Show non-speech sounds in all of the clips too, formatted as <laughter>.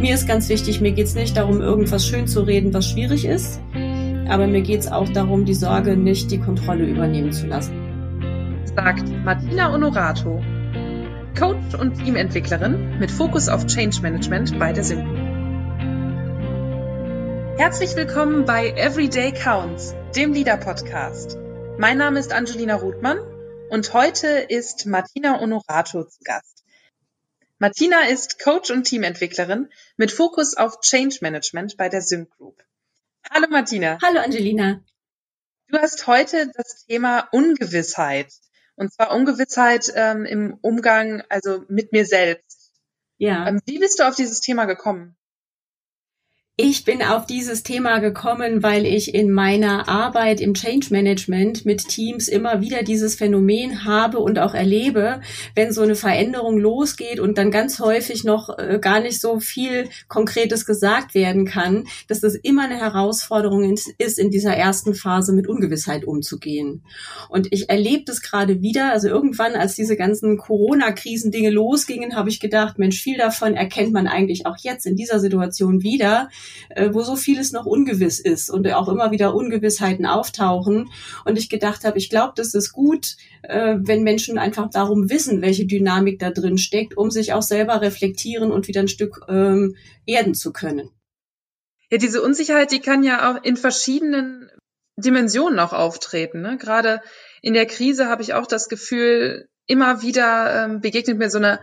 Mir ist ganz wichtig, mir geht es nicht darum, irgendwas schön zu reden, was schwierig ist, aber mir geht es auch darum, die Sorge nicht die Kontrolle übernehmen zu lassen. Sagt Martina Honorato, Coach und Teamentwicklerin mit Fokus auf Change Management bei der Sync. Herzlich willkommen bei Everyday Counts, dem Leader Podcast. Mein Name ist Angelina Ruthmann und heute ist Martina Honorato zu Gast. Martina ist Coach und Teamentwicklerin mit Fokus auf Change Management bei der Sync Group. Hallo Martina. Hallo Angelina. Du hast heute das Thema Ungewissheit. Und zwar Ungewissheit ähm, im Umgang, also mit mir selbst. Ja. Ähm, wie bist du auf dieses Thema gekommen? Ich bin auf dieses Thema gekommen, weil ich in meiner Arbeit im Change Management mit Teams immer wieder dieses Phänomen habe und auch erlebe, wenn so eine Veränderung losgeht und dann ganz häufig noch äh, gar nicht so viel Konkretes gesagt werden kann, dass das immer eine Herausforderung ist, in dieser ersten Phase mit Ungewissheit umzugehen. Und ich erlebe das gerade wieder. Also irgendwann, als diese ganzen Corona-Krisendinge losgingen, habe ich gedacht, Mensch, viel davon erkennt man eigentlich auch jetzt in dieser Situation wieder äh, wo so vieles noch ungewiss ist und auch immer wieder Ungewissheiten auftauchen. Und ich gedacht habe, ich glaube, das ist gut, äh, wenn Menschen einfach darum wissen, welche Dynamik da drin steckt, um sich auch selber reflektieren und wieder ein Stück ähm, erden zu können. Ja, diese Unsicherheit, die kann ja auch in verschiedenen Dimensionen auch auftreten. Ne? Gerade in der Krise habe ich auch das Gefühl, immer wieder ähm, begegnet mir so eine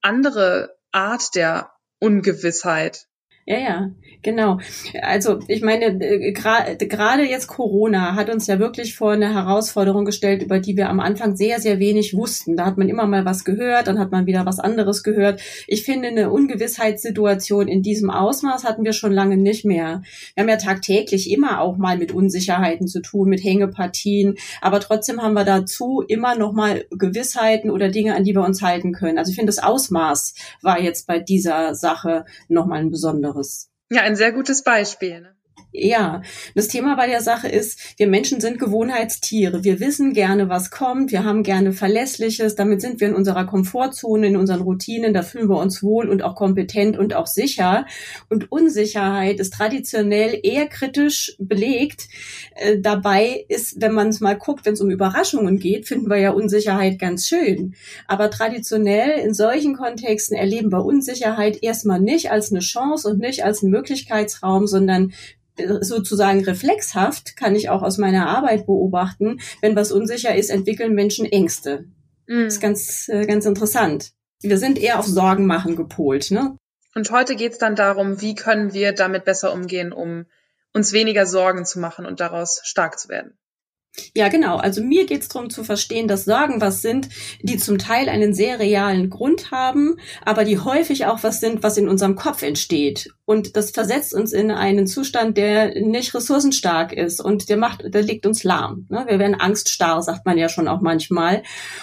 andere Art der Ungewissheit. Ja, ja, genau. Also ich meine, äh, gerade jetzt Corona hat uns ja wirklich vor eine Herausforderung gestellt, über die wir am Anfang sehr, sehr wenig wussten. Da hat man immer mal was gehört, dann hat man wieder was anderes gehört. Ich finde, eine Ungewissheitssituation in diesem Ausmaß hatten wir schon lange nicht mehr. Wir haben ja tagtäglich immer auch mal mit Unsicherheiten zu tun, mit Hängepartien, aber trotzdem haben wir dazu immer noch mal Gewissheiten oder Dinge, an die wir uns halten können. Also ich finde, das Ausmaß war jetzt bei dieser Sache noch mal ein besonderes anderes. Ja, ein sehr gutes Beispiel. Ne? Ja, das Thema bei der Sache ist, wir Menschen sind Gewohnheitstiere. Wir wissen gerne, was kommt. Wir haben gerne Verlässliches. Damit sind wir in unserer Komfortzone, in unseren Routinen. Da fühlen wir uns wohl und auch kompetent und auch sicher. Und Unsicherheit ist traditionell eher kritisch belegt. Äh, dabei ist, wenn man es mal guckt, wenn es um Überraschungen geht, finden wir ja Unsicherheit ganz schön. Aber traditionell in solchen Kontexten erleben wir Unsicherheit erstmal nicht als eine Chance und nicht als einen Möglichkeitsraum, sondern sozusagen reflexhaft, kann ich auch aus meiner Arbeit beobachten, wenn was unsicher ist, entwickeln Menschen Ängste. Mhm. Das ist ganz, äh, ganz interessant. Wir sind eher auf Sorgen machen gepolt. Ne? Und heute geht's dann darum, wie können wir damit besser umgehen, um uns weniger Sorgen zu machen und daraus stark zu werden. Ja, genau. Also mir geht es darum zu verstehen, dass Sorgen was sind, die zum Teil einen sehr realen Grund haben, aber die häufig auch was sind, was in unserem Kopf entsteht. Und das versetzt uns in einen Zustand, der nicht ressourcenstark ist und der macht, der legt uns lahm. Ne? Wir werden angststarr, sagt man ja schon auch manchmal.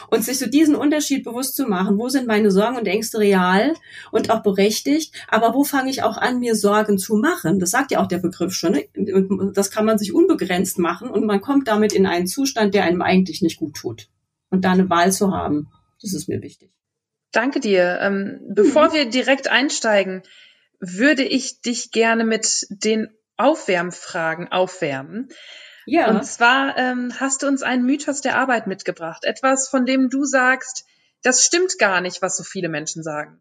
Und sich so diesen Unterschied bewusst zu machen, wo sind meine Sorgen und Ängste real und auch berechtigt, aber wo fange ich auch an, mir Sorgen zu machen? Das sagt ja auch der Begriff schon. Ne? Das kann man sich unbegrenzt machen und man kommt damit in einen Zustand, der einem eigentlich nicht gut tut. Und da eine Wahl zu haben, das ist mir wichtig. Danke dir. Ähm, bevor mhm. wir direkt einsteigen, würde ich dich gerne mit den Aufwärmfragen aufwärmen. Ja. Und zwar ähm, hast du uns einen Mythos der Arbeit mitgebracht. Etwas, von dem du sagst, das stimmt gar nicht, was so viele Menschen sagen.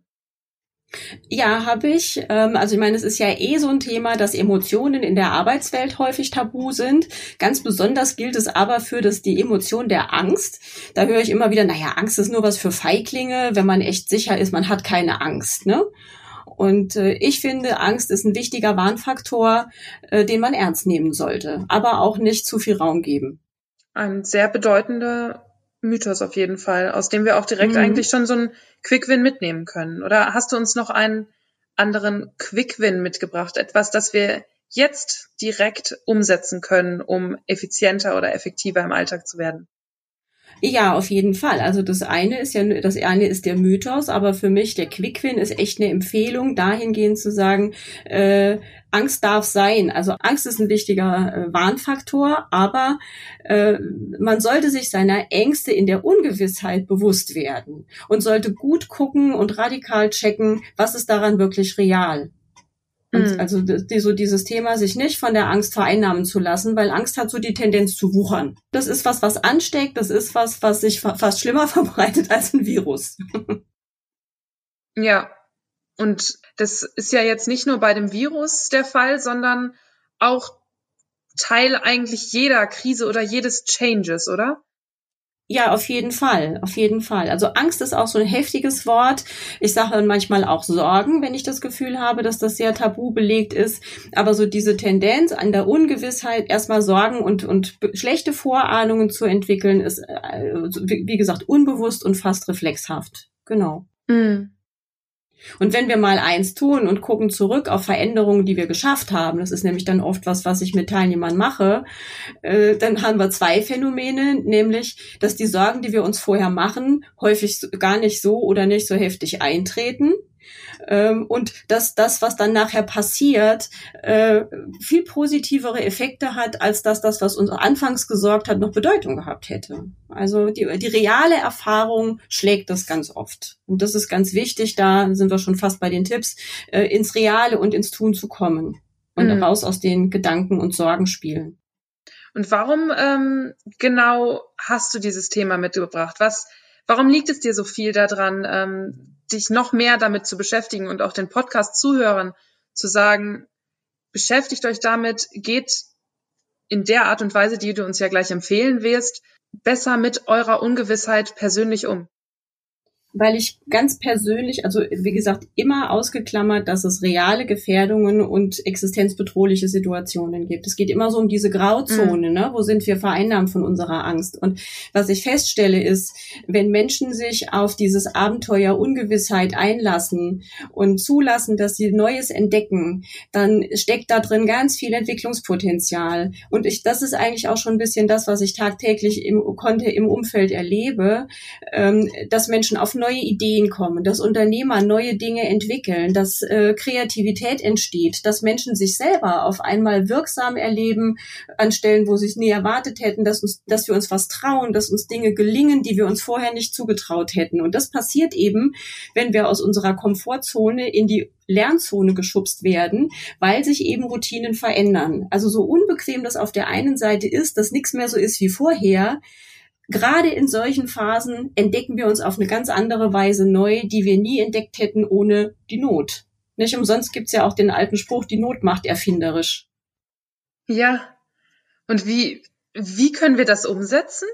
Ja, habe ich. Ähm, also ich meine, es ist ja eh so ein Thema, dass Emotionen in der Arbeitswelt häufig tabu sind. Ganz besonders gilt es aber für das, die Emotion der Angst. Da höre ich immer wieder, naja, Angst ist nur was für Feiglinge, wenn man echt sicher ist, man hat keine Angst. Ne? Und äh, ich finde, Angst ist ein wichtiger Warnfaktor, äh, den man ernst nehmen sollte, aber auch nicht zu viel Raum geben. Ein sehr bedeutender Mythos auf jeden Fall, aus dem wir auch direkt mhm. eigentlich schon so einen Quick-Win mitnehmen können. Oder hast du uns noch einen anderen Quick-Win mitgebracht? Etwas, das wir jetzt direkt umsetzen können, um effizienter oder effektiver im Alltag zu werden? Ja, auf jeden Fall. Also das eine ist ja, das eine ist der Mythos, aber für mich der Quickwin ist echt eine Empfehlung, dahingehend zu sagen, äh, Angst darf sein. Also Angst ist ein wichtiger äh, Warnfaktor, aber äh, man sollte sich seiner Ängste in der Ungewissheit bewusst werden und sollte gut gucken und radikal checken, was ist daran wirklich real. Und mhm. also die, so dieses Thema, sich nicht von der Angst vereinnahmen zu lassen, weil Angst hat so die Tendenz zu wuchern. Das ist was, was ansteckt, das ist was, was sich fa fast schlimmer <laughs> verbreitet als ein Virus. ja. Und das ist ja jetzt nicht nur bei dem Virus der Fall, sondern auch Teil eigentlich jeder Krise oder jedes Changes, oder? Ja, auf jeden Fall, auf jeden Fall. Also Angst ist auch so ein heftiges Wort. Ich sage dann manchmal auch Sorgen, wenn ich das Gefühl habe, dass das sehr tabu belegt ist. Aber so diese Tendenz an der Ungewissheit, erstmal Sorgen und, und schlechte Vorahnungen zu entwickeln, ist, äh, wie gesagt, unbewusst und fast reflexhaft. Genau. Mhm. Und wenn wir mal eins tun und gucken zurück auf Veränderungen, die wir geschafft haben, das ist nämlich dann oft was, was ich mit Teilnehmern mache, äh, dann haben wir zwei Phänomene, nämlich, dass die Sorgen, die wir uns vorher machen, häufig gar nicht so oder nicht so heftig eintreten ähm, und dass das, was dann nachher passiert, äh, viel positivere Effekte hat, als dass das, was uns anfangs gesorgt hat, noch Bedeutung gehabt hätte. Also die, die reale Erfahrung schlägt das ganz oft. Und das ist ganz wichtig, da sind wir schon fast bei den Tipps, äh, ins Reale und ins Tun zu kommen und mhm. raus aus den Gedanken und Sorgenspielen. Und warum ähm, genau hast du dieses Thema mitgebracht? Was, warum liegt es dir so viel daran, ähm, dich noch mehr damit zu beschäftigen und auch den Podcast zuhören, zu sagen, beschäftigt euch damit, geht in der Art und Weise, die du uns ja gleich empfehlen wirst, besser mit eurer Ungewissheit persönlich um weil ich ganz persönlich, also wie gesagt, immer ausgeklammert, dass es reale Gefährdungen und existenzbedrohliche Situationen gibt. Es geht immer so um diese Grauzone, mhm. ne? wo sind wir vereinnahmt von unserer Angst. Und was ich feststelle ist, wenn Menschen sich auf dieses Abenteuer Ungewissheit einlassen und zulassen, dass sie Neues entdecken, dann steckt da drin ganz viel Entwicklungspotenzial. Und ich, das ist eigentlich auch schon ein bisschen das, was ich tagtäglich im, konnte im Umfeld erlebe, ähm, dass Menschen auf neue Ideen kommen, dass Unternehmer neue Dinge entwickeln, dass äh, Kreativität entsteht, dass Menschen sich selber auf einmal wirksam erleben an Stellen, wo sie es nie erwartet hätten, dass uns, dass wir uns was trauen, dass uns Dinge gelingen, die wir uns vorher nicht zugetraut hätten. Und das passiert eben, wenn wir aus unserer Komfortzone in die Lernzone geschubst werden, weil sich eben Routinen verändern. Also so unbequem das auf der einen Seite ist, dass nichts mehr so ist wie vorher, gerade in solchen Phasen entdecken wir uns auf eine ganz andere Weise neu, die wir nie entdeckt hätten ohne die Not. Nicht umsonst gibt's ja auch den alten Spruch, die Not macht erfinderisch. Ja. Und wie, wie können wir das umsetzen?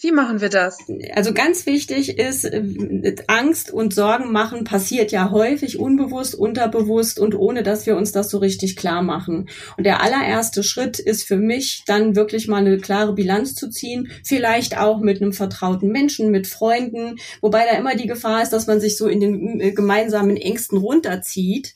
Wie machen wir das? Also ganz wichtig ist, äh, Angst und Sorgen machen passiert ja häufig unbewusst, unterbewusst und ohne, dass wir uns das so richtig klar machen. Und der allererste Schritt ist für mich dann wirklich mal eine klare Bilanz zu ziehen, vielleicht auch mit einem vertrauten Menschen, mit Freunden, wobei da immer die Gefahr ist, dass man sich so in den äh, gemeinsamen Ängsten runterzieht.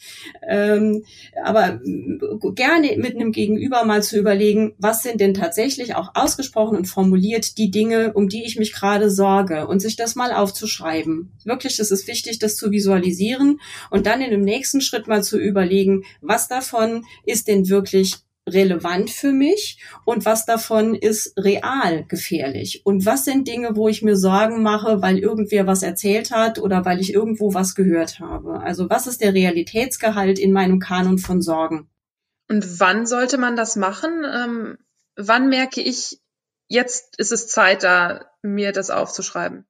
Ähm, aber äh, gerne mit einem Gegenüber mal zu überlegen, was sind denn tatsächlich auch ausgesprochen und formuliert die Dinge, um die ich mich gerade sorge und sich das mal aufzuschreiben. Wirklich, es ist wichtig, das zu visualisieren und dann in dem nächsten Schritt mal zu überlegen, was davon ist denn wirklich relevant für mich und was davon ist real gefährlich und was sind Dinge, wo ich mir Sorgen mache, weil irgendwer was erzählt hat oder weil ich irgendwo was gehört habe. Also was ist der Realitätsgehalt in meinem Kanon von Sorgen? Und wann sollte man das machen? Ähm, wann merke ich, jetzt ist es Zeit, da mir das aufzuschreiben.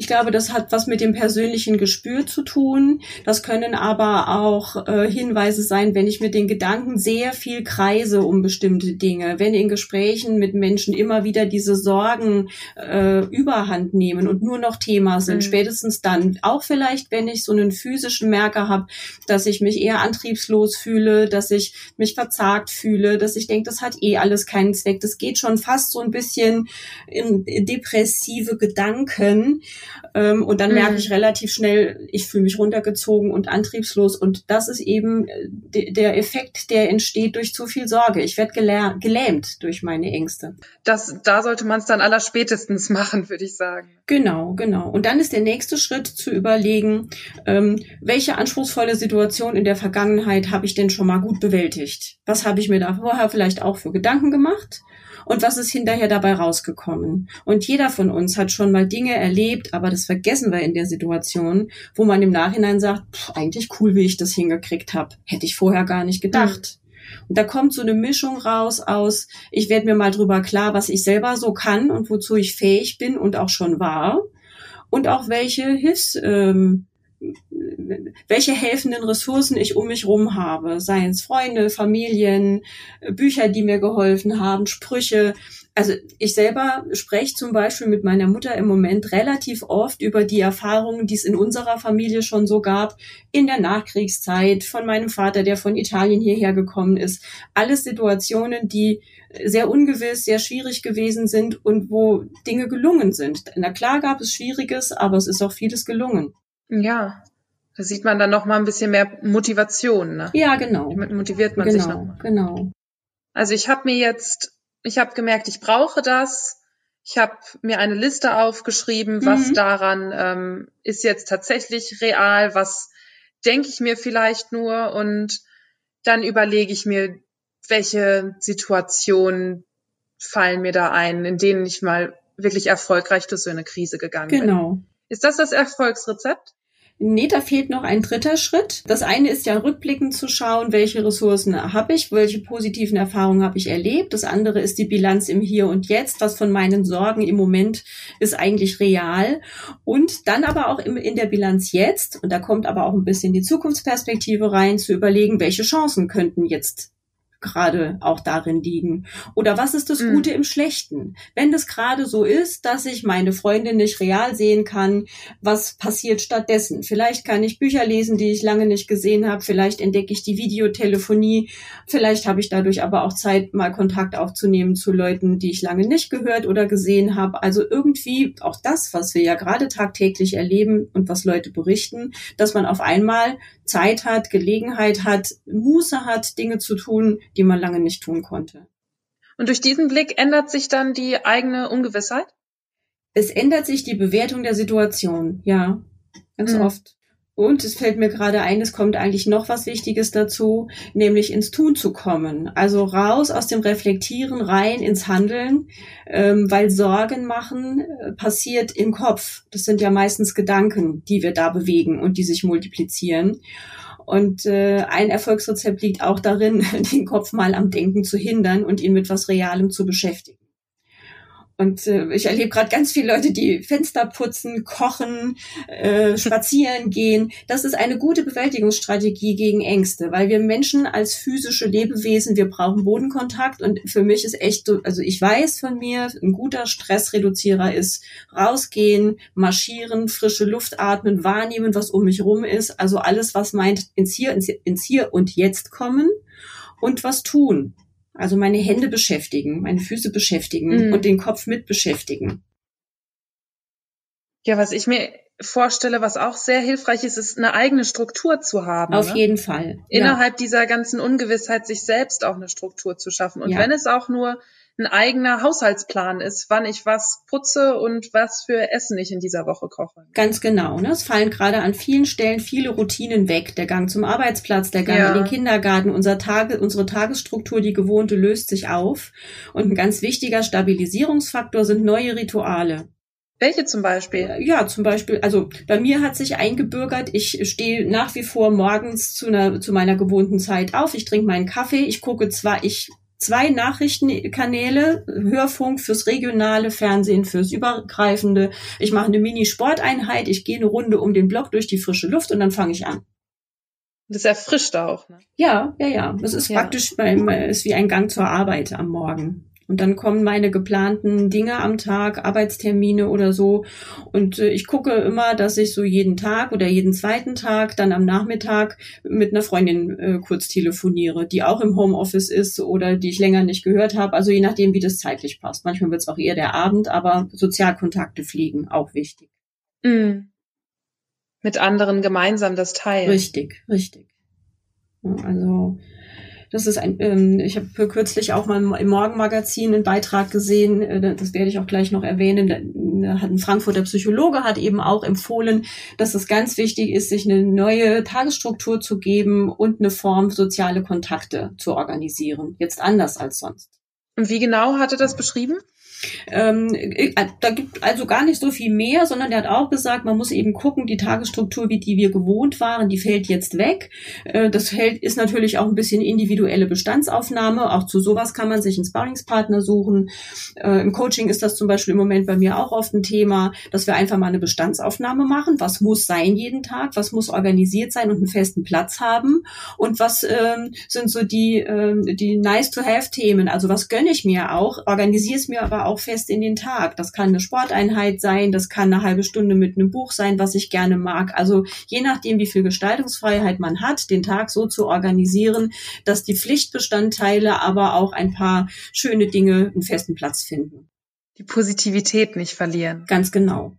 Ich glaube, das hat was mit dem persönlichen Gespür zu tun. Das können aber auch äh, Hinweise sein, wenn ich mit den Gedanken sehr viel kreise um bestimmte Dinge, wenn in Gesprächen mit Menschen immer wieder diese Sorgen äh, überhand nehmen und nur noch Thema sind, mhm. spätestens dann. Auch vielleicht, wenn ich so einen physischen Merker habe, dass ich mich eher antriebslos fühle, dass ich mich verzagt fühle, dass ich denke, das hat eh alles keinen Zweck. Das geht schon fast so ein bisschen in depressive Gedanken. Ähm, und dann mhm. merke ich relativ schnell, ich fühle mich runtergezogen und antriebslos. Und das ist eben äh, de der Effekt, der entsteht durch zu viel Sorge. Ich werde gelähmt durch meine Ängste. Das, da sollte man es dann allerspätestens machen, würde ich sagen. Genau, genau. Und dann ist der nächste Schritt zu überlegen, ähm, welche anspruchsvolle Situation in der Vergangenheit habe ich denn schon mal gut bewältigt? Was habe ich mir da vorher vielleicht auch für Gedanken gemacht? und was ist hinterher dabei rausgekommen. Und jeder von uns hat schon mal Dinge erlebt, aber das vergessen wir in der Situation, wo man im Nachhinein sagt, pff, eigentlich cool, wie ich das hingekriegt habe. Hätte ich vorher gar nicht gedacht. Mhm. Und da kommt so eine Mischung raus aus, ich werde mir mal drüber klar, was ich selber so kann und wozu ich fähig bin und auch schon war. Und auch welche Hilfs, ähm, welche helfenden Ressourcen ich um mich rum habe, seien es Freunde, Familien, Bücher, die mir geholfen haben, Sprüche. Also ich selber spreche zum Beispiel mit meiner Mutter im Moment relativ oft über die Erfahrungen, die es in unserer Familie schon so gab, in der Nachkriegszeit, von meinem Vater, der von Italien hierher gekommen ist. Alles Situationen, die sehr ungewiss, sehr schwierig gewesen sind und wo Dinge gelungen sind. Na klar gab es Schwieriges, aber es ist auch vieles gelungen. Ja, da sieht man dann noch mal ein bisschen mehr Motivation. Ne? Ja, genau. Damit motiviert man genau, sich noch. Genau. Also ich habe mir jetzt, ich habe gemerkt, ich brauche das. Ich habe mir eine Liste aufgeschrieben, was mhm. daran ähm, ist jetzt tatsächlich real, was denke ich mir vielleicht nur und dann überlege ich mir, welche Situationen fallen mir da ein, in denen ich mal wirklich erfolgreich durch so eine Krise gegangen genau. bin. Genau. Ist das das Erfolgsrezept? Nee, da fehlt noch ein dritter Schritt. Das eine ist ja rückblickend zu schauen, welche Ressourcen habe ich, welche positiven Erfahrungen habe ich erlebt. Das andere ist die Bilanz im Hier und Jetzt. Was von meinen Sorgen im Moment ist eigentlich real. Und dann aber auch in der Bilanz jetzt, und da kommt aber auch ein bisschen die Zukunftsperspektive rein, zu überlegen, welche Chancen könnten jetzt gerade auch darin liegen? Oder was ist das mhm. Gute im Schlechten? Wenn das gerade so ist, dass ich meine Freundin nicht real sehen kann, was passiert stattdessen? Vielleicht kann ich Bücher lesen, die ich lange nicht gesehen habe. Vielleicht entdecke ich die Videotelefonie. Vielleicht habe ich dadurch aber auch Zeit, mal Kontakt aufzunehmen zu Leuten, die ich lange nicht gehört oder gesehen habe. Also irgendwie auch das, was wir ja gerade tagtäglich erleben und was Leute berichten, dass man auf einmal Zeit hat, Gelegenheit hat, Muße hat, Dinge zu tun, die man lange nicht tun konnte. Und durch diesen Blick ändert sich dann die eigene Ungewissheit? Es ändert sich die Bewertung der Situation, ja, ganz mhm. oft. Und es fällt mir gerade ein, es kommt eigentlich noch was Wichtiges dazu, nämlich ins Tun zu kommen. Also raus aus dem Reflektieren, rein ins Handeln, ähm, weil Sorgen machen äh, passiert im Kopf. Das sind ja meistens Gedanken, die wir da bewegen und die sich multiplizieren. Und äh, ein Erfolgsrezept liegt auch darin, <laughs> den Kopf mal am Denken zu hindern und ihn mit was Realem zu beschäftigen. Und äh, ich erlebe gerade ganz viele Leute, die Fenster putzen, kochen, äh, <laughs> spazieren gehen. Das ist eine gute Bewältigungsstrategie gegen Ängste, weil wir Menschen als physische Lebewesen, wir brauchen Bodenkontakt. Und für mich ist echt so, also ich weiß von mir, ein guter Stressreduzierer ist rausgehen, marschieren, frische Luft atmen, wahrnehmen, was um mich rum ist. Also alles, was meint ins Hier, ins, ins Hier und Jetzt kommen und was tun. Also meine Hände beschäftigen, meine Füße beschäftigen mhm. und den Kopf mit beschäftigen. Ja, was ich mir vorstelle, was auch sehr hilfreich ist, ist eine eigene Struktur zu haben. Auf ne? jeden Fall. Innerhalb ja. dieser ganzen Ungewissheit sich selbst auch eine Struktur zu schaffen. Und ja. wenn es auch nur ein eigener Haushaltsplan ist, wann ich was putze und was für Essen ich in dieser Woche koche. Ganz genau. Ne? Es fallen gerade an vielen Stellen viele Routinen weg. Der Gang zum Arbeitsplatz, der Gang ja. in den Kindergarten, unser Tage, unsere Tagesstruktur, die gewohnte, löst sich auf. Und ein ganz wichtiger Stabilisierungsfaktor sind neue Rituale. Welche zum Beispiel? Ja, zum Beispiel, also bei mir hat sich eingebürgert, ich stehe nach wie vor morgens zu, einer, zu meiner gewohnten Zeit auf, ich trinke meinen Kaffee, ich gucke zwar, ich zwei Nachrichtenkanäle, Hörfunk fürs regionale, Fernsehen fürs übergreifende. Ich mache eine Mini-Sporteinheit, ich gehe eine Runde um den Block durch die frische Luft und dann fange ich an. Das erfrischt auch, ne? Ja, ja, ja. Das ist ja. praktisch beim, ist wie ein Gang zur Arbeit am Morgen. Und dann kommen meine geplanten Dinge am Tag, Arbeitstermine oder so. Und äh, ich gucke immer, dass ich so jeden Tag oder jeden zweiten Tag dann am Nachmittag mit einer Freundin äh, kurz telefoniere, die auch im Homeoffice ist oder die ich länger nicht gehört habe. Also je nachdem, wie das zeitlich passt. Manchmal wird es auch eher der Abend, aber Sozialkontakte fliegen auch wichtig. Mm. Mit anderen gemeinsam das teilen. Richtig, richtig. Also das ist ein, ähm, ich habe kürzlich auch mal im Morgenmagazin einen Beitrag gesehen, äh, das werde ich auch gleich noch erwähnen. Da hat ein Frankfurter Psychologe hat eben auch empfohlen, dass es ganz wichtig ist, sich eine neue Tagesstruktur zu geben und eine Form soziale Kontakte zu organisieren. Jetzt anders als sonst. Und wie genau hat er das beschrieben? Ähm, äh, da gibt also gar nicht so viel mehr, sondern der hat auch gesagt, man muss eben gucken, die Tagesstruktur, wie die wir gewohnt waren, die fällt jetzt weg. Äh, das fällt, ist natürlich auch ein bisschen individuelle Bestandsaufnahme. Auch zu sowas kann man sich einen Sparringspartner suchen. Äh, Im Coaching ist das zum Beispiel im Moment bei mir auch oft ein Thema, dass wir einfach mal eine Bestandsaufnahme machen. Was muss sein jeden Tag? Was muss organisiert sein und einen festen Platz haben? Und was ähm, sind so die, ähm, die nice-to-have-Themen? Also was gönne ich mir auch? Organisiere es mir aber auch fest in den Tag. Das kann eine Sporteinheit sein, das kann eine halbe Stunde mit einem Buch sein, was ich gerne mag. Also je nachdem, wie viel Gestaltungsfreiheit man hat, den Tag so zu organisieren, dass die Pflichtbestandteile aber auch ein paar schöne Dinge einen festen Platz finden. Die Positivität nicht verlieren. Ganz genau.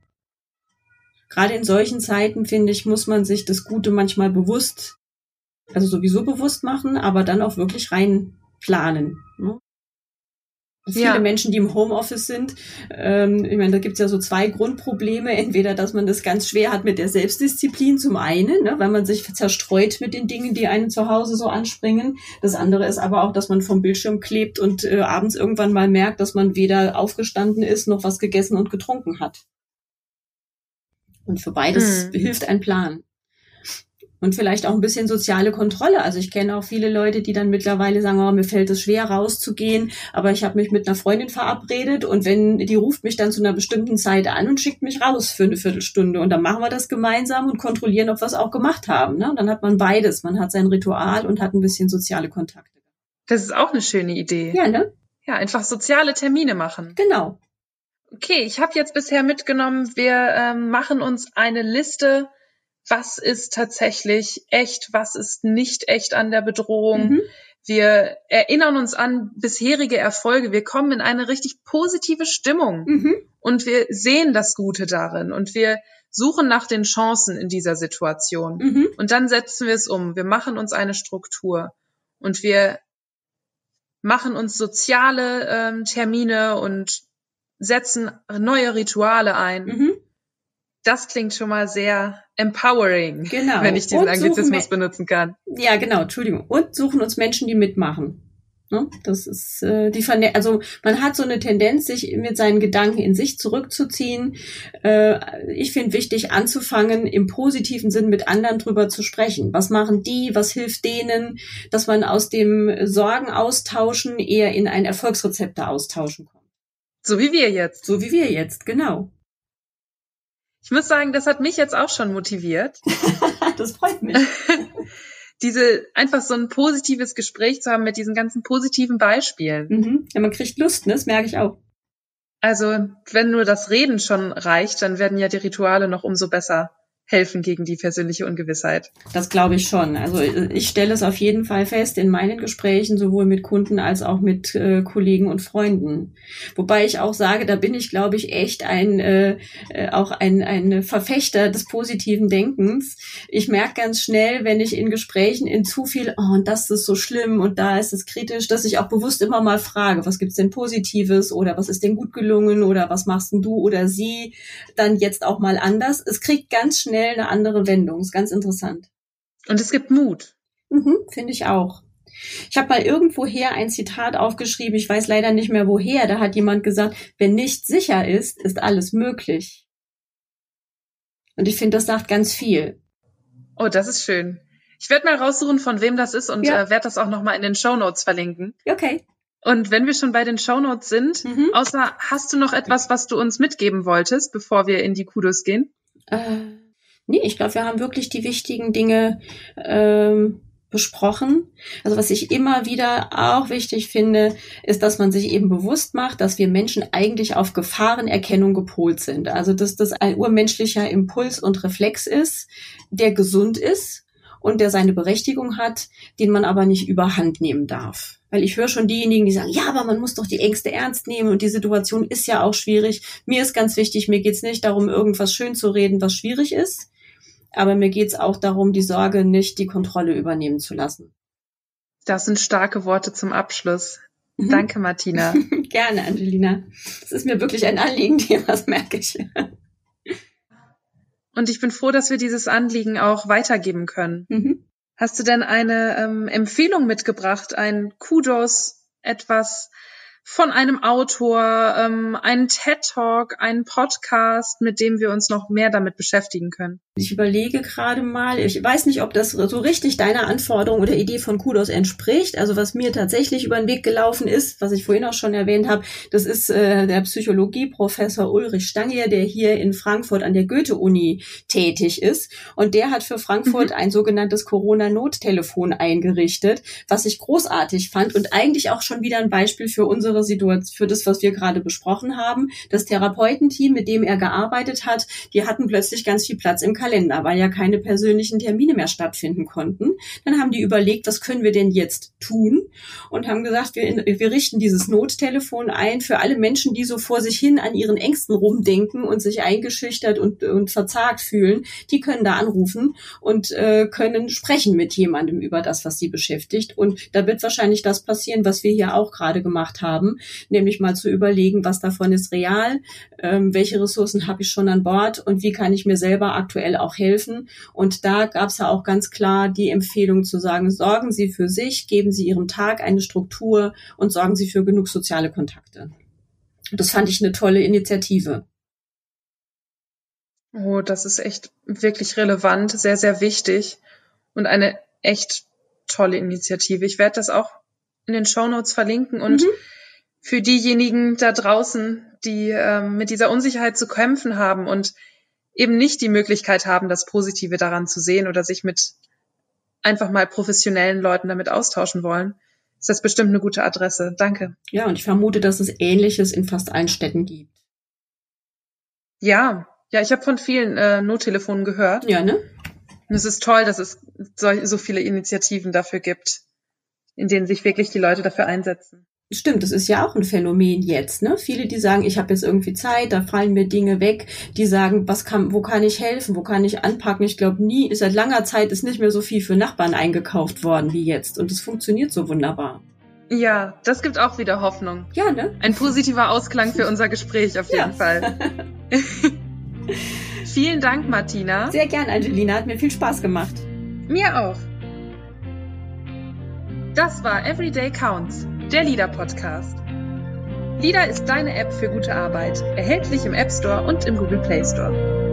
Gerade in solchen Zeiten, finde ich, muss man sich das Gute manchmal bewusst, also sowieso bewusst machen, aber dann auch wirklich rein planen. Ne? Viele ja. Menschen, die im Homeoffice sind, ähm, ich meine, da gibt's ja so zwei Grundprobleme. Entweder, dass man das ganz schwer hat mit der Selbstdisziplin zum einen, ne, weil man sich zerstreut mit den Dingen, die einen zu Hause so anspringen. Das andere ist aber auch, dass man vom Bildschirm klebt und äh, abends irgendwann mal merkt, dass man weder aufgestanden ist, noch was gegessen und getrunken hat. Und für beides hm. hilft ein Plan und vielleicht auch ein bisschen soziale Kontrolle. Also ich kenne auch viele Leute, die dann mittlerweile sagen, oh, mir fällt es schwer rauszugehen, aber ich habe mich mit einer Freundin verabredet und wenn die ruft mich dann zu einer bestimmten Zeit an und schickt mich raus für eine Viertelstunde und dann machen wir das gemeinsam und kontrollieren, ob wir es auch gemacht haben. Ne? dann hat man beides. Man hat sein Ritual und hat ein bisschen soziale Kontakte. Das ist auch eine schöne Idee. Ja, ne? Ja, einfach soziale Termine machen. Genau. Okay, ich habe jetzt bisher mitgenommen, wir ähm, machen uns eine Liste was ist tatsächlich echt, was ist nicht echt an der Bedrohung. Mhm. Wir erinnern uns an bisherige Erfolge. Wir kommen in eine richtig positive Stimmung mhm. und wir sehen das Gute darin und wir suchen nach den Chancen in dieser Situation. Mhm. Und dann setzen wir es um. Wir machen uns eine Struktur und wir machen uns soziale ähm, Termine und setzen neue Rituale ein. Mhm. Das klingt schon mal sehr empowering, genau. wenn ich diesen Anglizismus benutzen kann. Ja, genau, Entschuldigung. Und suchen uns Menschen, die mitmachen. Ne? Das ist äh, die Verne also man hat so eine Tendenz, sich mit seinen Gedanken in sich zurückzuziehen. Äh, ich finde wichtig, anzufangen, im positiven Sinn mit anderen drüber zu sprechen. Was machen die? Was hilft denen? Dass man aus dem Sorgen austauschen eher in ein Erfolgsrezepte austauschen kommt. So wie wir jetzt. So wie wir jetzt, genau. Ich muss sagen, das hat mich jetzt auch schon motiviert. <laughs> das freut mich. <laughs> Diese einfach so ein positives Gespräch zu haben mit diesen ganzen positiven Beispielen. Mhm. Ja, man kriegt Lust, ne? Das merke ich auch. Also, wenn nur das Reden schon reicht, dann werden ja die Rituale noch umso besser helfen gegen die persönliche Ungewissheit. Das glaube ich schon. Also ich stelle es auf jeden Fall fest in meinen Gesprächen, sowohl mit Kunden als auch mit äh, Kollegen und Freunden. Wobei ich auch sage, da bin ich, glaube ich, echt ein äh, äh, auch ein, ein Verfechter des positiven Denkens. Ich merke ganz schnell, wenn ich in Gesprächen in zu viel, oh, und das ist so schlimm und da ist es kritisch, dass ich auch bewusst immer mal frage, was gibt's denn Positives oder was ist denn gut gelungen oder was machst denn du oder sie dann jetzt auch mal anders. Es kriegt ganz schnell schnell eine andere Wendung. Ist ganz interessant. Und es gibt Mut. Mhm, Finde ich auch. Ich habe mal irgendwoher ein Zitat aufgeschrieben, ich weiß leider nicht mehr woher, da hat jemand gesagt, wenn nicht sicher ist, ist alles möglich. Und ich finde, das sagt ganz viel. Oh, das ist schön. Ich werde mal raussuchen, von wem das ist und ja. äh, werde das auch nochmal in den Show Notes verlinken. Okay. Und wenn wir schon bei den Show Notes sind, mhm. außer hast du noch etwas, was du uns mitgeben wolltest, bevor wir in die Kudos gehen? Äh Nee, ich glaube, wir haben wirklich die wichtigen Dinge ähm, besprochen. Also was ich immer wieder auch wichtig finde, ist, dass man sich eben bewusst macht, dass wir Menschen eigentlich auf Gefahrenerkennung gepolt sind. Also dass das ein urmenschlicher Impuls und Reflex ist, der gesund ist und der seine Berechtigung hat, den man aber nicht überhand nehmen darf. Weil ich höre schon diejenigen, die sagen, ja, aber man muss doch die Ängste ernst nehmen und die Situation ist ja auch schwierig. Mir ist ganz wichtig, mir geht's nicht darum, irgendwas schön zu reden, was schwierig ist, aber mir geht es auch darum, die Sorge nicht die Kontrolle übernehmen zu lassen. Das sind starke Worte zum Abschluss. Mhm. Danke, Martina. <laughs> Gerne, Angelina. Das ist mir wirklich ein Anliegen, <laughs> das merke ich. Und ich bin froh, dass wir dieses Anliegen auch weitergeben können. Mhm. Hast du denn eine ähm, Empfehlung mitgebracht, ein Kudos, etwas, von einem Autor, ähm, einen TED-Talk, einen Podcast, mit dem wir uns noch mehr damit beschäftigen können? Ich überlege gerade mal, ich weiß nicht, ob das so richtig deiner Anforderung oder Idee von Kudos entspricht. Also was mir tatsächlich über den Weg gelaufen ist, was ich vorhin auch schon erwähnt habe, das ist äh, der Psychologieprofessor Ulrich Stangier, der hier in Frankfurt an der Goethe-Uni tätig ist. Und der hat für Frankfurt mhm. ein sogenanntes Corona-Nottelefon eingerichtet, was ich großartig fand und eigentlich auch schon wieder ein Beispiel für unsere Situation, für das, was wir gerade besprochen haben. Das Therapeutenteam, mit dem er gearbeitet hat, die hatten plötzlich ganz viel Platz im Kalender, weil ja keine persönlichen Termine mehr stattfinden konnten. Dann haben die überlegt, was können wir denn jetzt tun? Und haben gesagt, wir, wir richten dieses Nottelefon ein für alle Menschen, die so vor sich hin an ihren Ängsten rumdenken und sich eingeschüchtert und, und verzagt fühlen. Die können da anrufen und äh, können sprechen mit jemandem über das, was sie beschäftigt. Und da wird wahrscheinlich das passieren, was wir hier auch gerade gemacht haben, nämlich mal zu überlegen, was davon ist real, ähm, welche Ressourcen habe ich schon an Bord und wie kann ich mir selber aktuell auch helfen. Und da gab es ja auch ganz klar die Empfehlung zu sagen, sorgen Sie für sich, geben Sie Ihrem Tag eine Struktur und sorgen Sie für genug soziale Kontakte. Das fand ich eine tolle Initiative. Oh, das ist echt wirklich relevant, sehr, sehr wichtig und eine echt tolle Initiative. Ich werde das auch in den Show Notes verlinken und mhm. für diejenigen da draußen, die ähm, mit dieser Unsicherheit zu kämpfen haben und eben nicht die Möglichkeit haben, das Positive daran zu sehen oder sich mit einfach mal professionellen Leuten damit austauschen wollen, ist das bestimmt eine gute Adresse. Danke. Ja, und ich vermute, dass es Ähnliches in fast allen Städten gibt. Ja, ja, ich habe von vielen äh, Nottelefonen gehört. Ja, ne? Und es ist toll, dass es so, so viele Initiativen dafür gibt, in denen sich wirklich die Leute dafür einsetzen. Stimmt, das ist ja auch ein Phänomen jetzt. Ne? Viele, die sagen, ich habe jetzt irgendwie Zeit, da fallen mir Dinge weg, die sagen, was kann, wo kann ich helfen, wo kann ich anpacken? Ich glaube, nie, seit langer Zeit ist nicht mehr so viel für Nachbarn eingekauft worden wie jetzt. Und es funktioniert so wunderbar. Ja, das gibt auch wieder Hoffnung. Ja, ne? Ein positiver Ausklang für unser Gespräch auf jeden ja. Fall. <laughs> <laughs> Vielen Dank, Martina. Sehr gern, Angelina. Hat mir viel Spaß gemacht. Mir auch. Das war Everyday Counts, der Leader Podcast. Leader ist deine App für gute Arbeit, erhältlich im App Store und im Google Play Store.